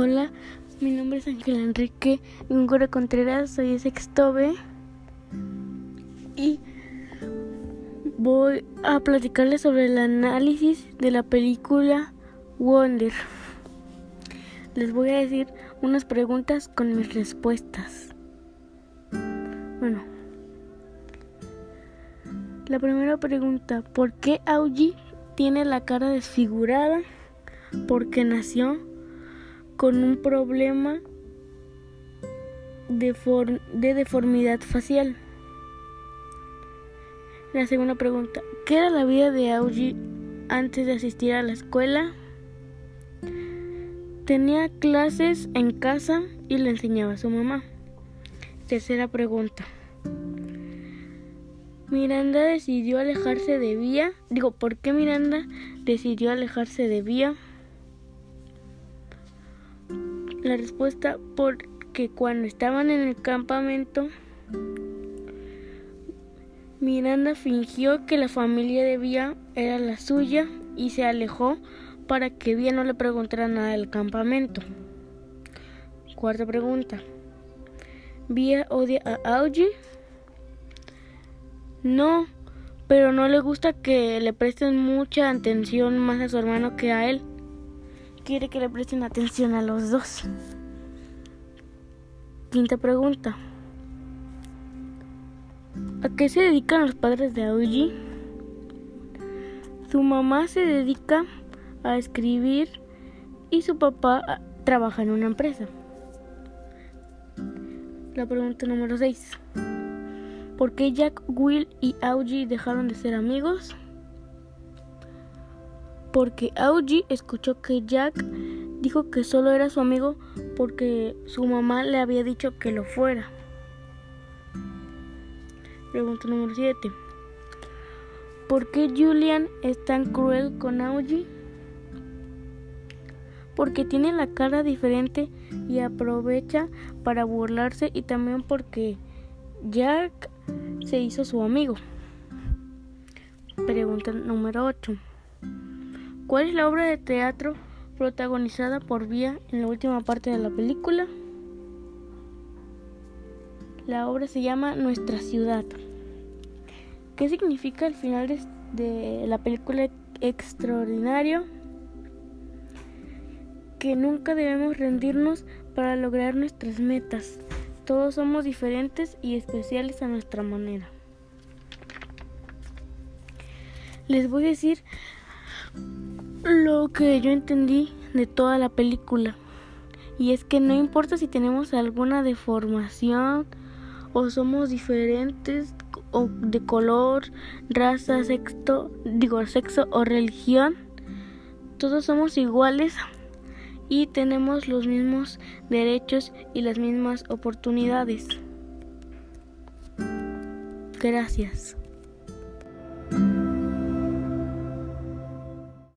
Hola, mi nombre es Ángel Enrique Ngura Contreras, soy sexto B y voy a platicarles sobre el análisis de la película Wonder. Les voy a decir unas preguntas con mis respuestas. Bueno, la primera pregunta, ¿por qué Augie tiene la cara desfigurada? Porque nació con un problema de, deformidad facial. La segunda pregunta, ¿qué era la vida de Augie antes de asistir a la escuela? Tenía clases en casa y le enseñaba a su mamá. Tercera pregunta. Miranda decidió alejarse de Vía. Digo, ¿por qué Miranda decidió alejarse de Vía? La respuesta porque cuando estaban en el campamento, Miranda fingió que la familia de Vía era la suya y se alejó para que Vía no le preguntara nada del campamento. Cuarta pregunta. ¿Vía odia a Augie? No, pero no le gusta que le presten mucha atención más a su hermano que a él quiere que le presten atención a los dos. Quinta pregunta. ¿A qué se dedican los padres de Augie? Su mamá se dedica a escribir y su papá ah, trabaja en una empresa. La pregunta número 6. ¿Por qué Jack, Will y Augie dejaron de ser amigos? Porque Augie escuchó que Jack dijo que solo era su amigo porque su mamá le había dicho que lo fuera. Pregunta número 7. ¿Por qué Julian es tan cruel con Augie? Porque tiene la cara diferente y aprovecha para burlarse y también porque Jack se hizo su amigo. Pregunta número 8. ¿Cuál es la obra de teatro protagonizada por Vía en la última parte de la película? La obra se llama Nuestra ciudad. ¿Qué significa el final de, la película extraordinario? Que nunca debemos rendirnos para lograr nuestras metas. Todos somos diferentes y especiales a nuestra manera. Les voy a decir lo que yo entendí de toda la película. Y es que no importa si tenemos alguna deformación o somos diferentes o de color, raza, sexo, digo sexo o religión, todos somos iguales y tenemos los mismos derechos y las mismas oportunidades. Gracias.